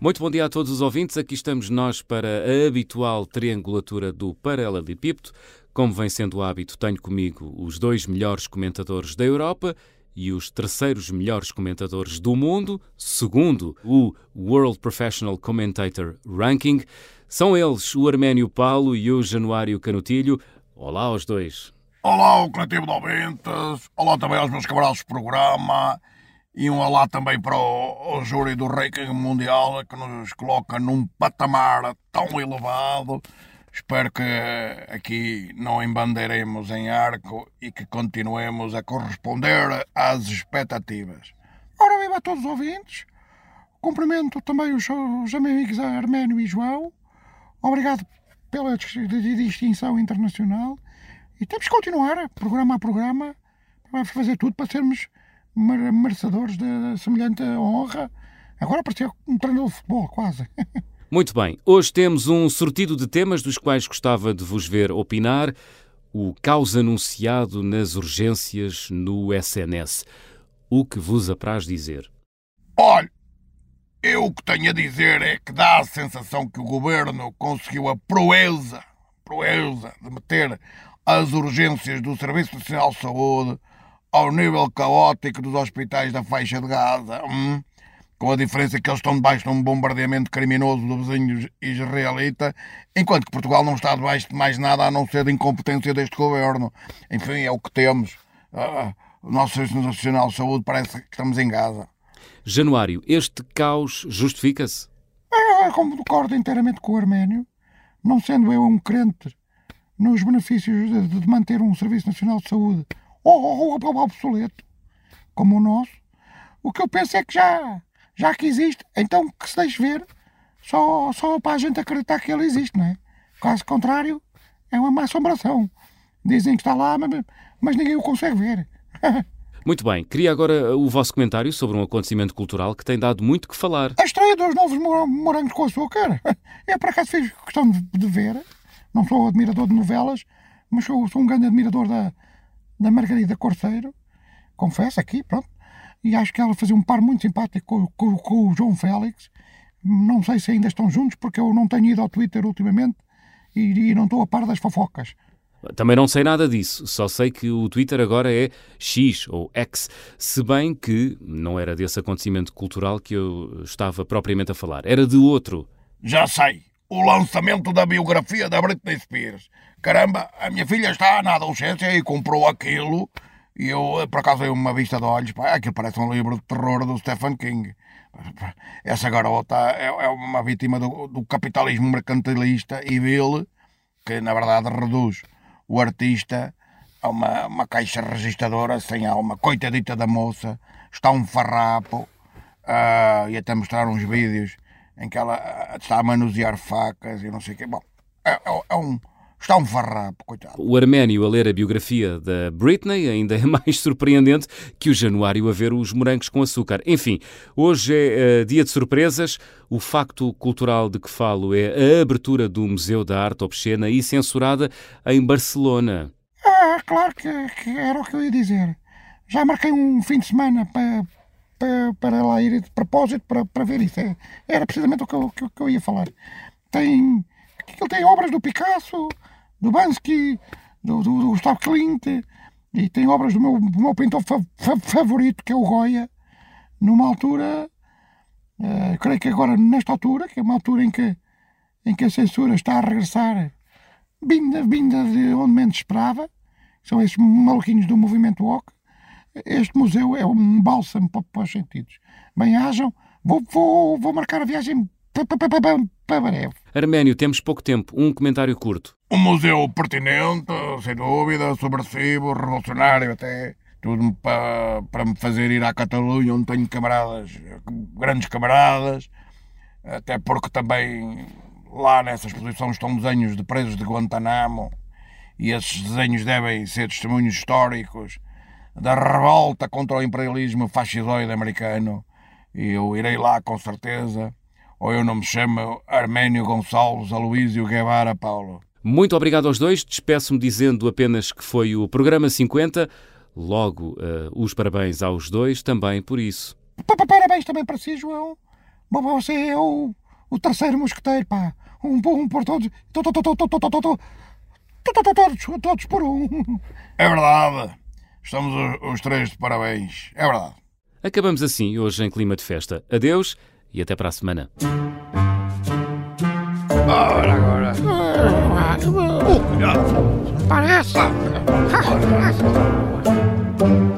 Muito bom dia a todos os ouvintes. Aqui estamos nós para a habitual triangulatura do Paralelepípedo. Como vem sendo o hábito, tenho comigo os dois melhores comentadores da Europa e os terceiros melhores comentadores do mundo, segundo o World Professional Commentator Ranking. São eles o Arménio Paulo e o Januário Canutilho. Olá aos dois. Olá ao coletivo de ouvintes, olá também aos meus camaradas de programa e um olá também para o, o júri do ranking mundial que nos coloca num patamar tão elevado. Espero que aqui não embandeiremos em arco e que continuemos a corresponder às expectativas. Ora, viva a todos os ouvintes. Cumprimento também os, os amigos Arménio e João. Obrigado pela distinção internacional. E temos que continuar, programa a programa, para fazer tudo para sermos merecedores de semelhante honra. Agora parecia um treinador de futebol, quase. Muito bem, hoje temos um sortido de temas dos quais gostava de vos ver opinar. O caos anunciado nas urgências no SNS. O que vos apraz dizer? Olha, eu o que tenho a dizer é que dá a sensação que o governo conseguiu a proeza, proeza de meter as urgências do Serviço Nacional de Saúde ao nível caótico dos hospitais da faixa de Gaza. Hum? Com a diferença que eles estão debaixo de um bombardeamento criminoso do vizinho israelita, enquanto que Portugal não está debaixo de mais nada a não ser de incompetência deste governo. Enfim, é o que temos. Uh, o nosso Serviço Nacional de Saúde parece que estamos em Gaza. Januário, este caos justifica-se? É, como concordo inteiramente com o Arménio, não sendo eu um crente nos benefícios de, de manter um Serviço Nacional de Saúde ou, obsoleto, como o nosso, o que eu penso é que já, já que existe, então que se deixe ver só, só para a gente acreditar que ele existe, não é? Caso contrário, é uma má assombração. Dizem que está lá, mas, mas ninguém o consegue ver. Muito bem, queria agora o vosso comentário sobre um acontecimento cultural que tem dado muito que falar. A estreia dos novos morangos com açúcar. Eu por acaso fiz questão de ver. Não sou admirador de novelas, mas sou, sou um grande admirador da, da Margarida Corceiro. Confesso aqui, pronto. E acho que ela fazia um par muito simpático com, com, com o João Félix. Não sei se ainda estão juntos, porque eu não tenho ido ao Twitter ultimamente e, e não estou a par das fofocas. Também não sei nada disso, só sei que o Twitter agora é X ou X, se bem que não era desse acontecimento cultural que eu estava propriamente a falar, era de outro. Já sei, o lançamento da biografia da Britney Spears. Caramba, a minha filha está na adolescência e comprou aquilo e eu, por acaso, dei uma vista de olhos, pá, aquilo parece um livro de terror do Stephen King. Essa garota é, é uma vítima do, do capitalismo mercantilista e vil, que na verdade reduz o artista a uma, uma caixa registradora sem alma. Coitadita da moça, está um farrapo. Uh, e até mostrar uns vídeos em que ela ah, está a manusear facas e não sei o quê. Bom, é, é, é um, está um farrapo, coitado. O Arménio a ler a biografia da Britney ainda é mais surpreendente que o Januário a ver os morangos com açúcar. Enfim, hoje é uh, dia de surpresas. O facto cultural de que falo é a abertura do Museu da Arte Obscena e censurada em Barcelona. Ah, claro que, que era o que eu ia dizer. Já marquei um fim de semana para, para, para lá ir de propósito para, para ver isso. É, era precisamente o que eu, que, que eu ia falar. Tem, ele tem obras do Picasso, do Bansky, do, do, do Gustavo Klimt, e tem obras do meu, do meu pintor fa, fa, favorito, que é o Goya, numa altura, uh, creio que agora nesta altura, que é uma altura em que, em que a censura está a regressar, vinda, vinda de onde menos esperava, são esses maluquinhos do movimento walk, este museu é um bálsamo para, para os sentidos. Bem, hajam, vou, vou, vou marcar a viagem para breve. Arménio, temos pouco tempo. Um comentário curto. Um museu pertinente, sem dúvida, subversivo, revolucionário até. Tudo para, para me fazer ir à Catalunha, onde tenho camaradas, grandes camaradas. Até porque também lá nessa exposição estão desenhos de presos de Guantanamo. E esses desenhos devem ser testemunhos históricos da revolta contra o imperialismo fascistoide americano. E eu irei lá com certeza ou eu não me chamo Arménio Gonçalves Aloísio Guevara Paulo. Muito obrigado aos dois. Despeço-me dizendo apenas que foi o programa 50. Logo, uh, os parabéns aos dois também por isso. Parabéns também para si, João. Você é o, o terceiro mosqueteiro, pá. Um, um por todos. Todos, todos por um. É verdade. Estamos os, os três de parabéns. É verdade. Acabamos assim hoje em clima de festa. Adeus e até para a semana. Ora, agora. Parece.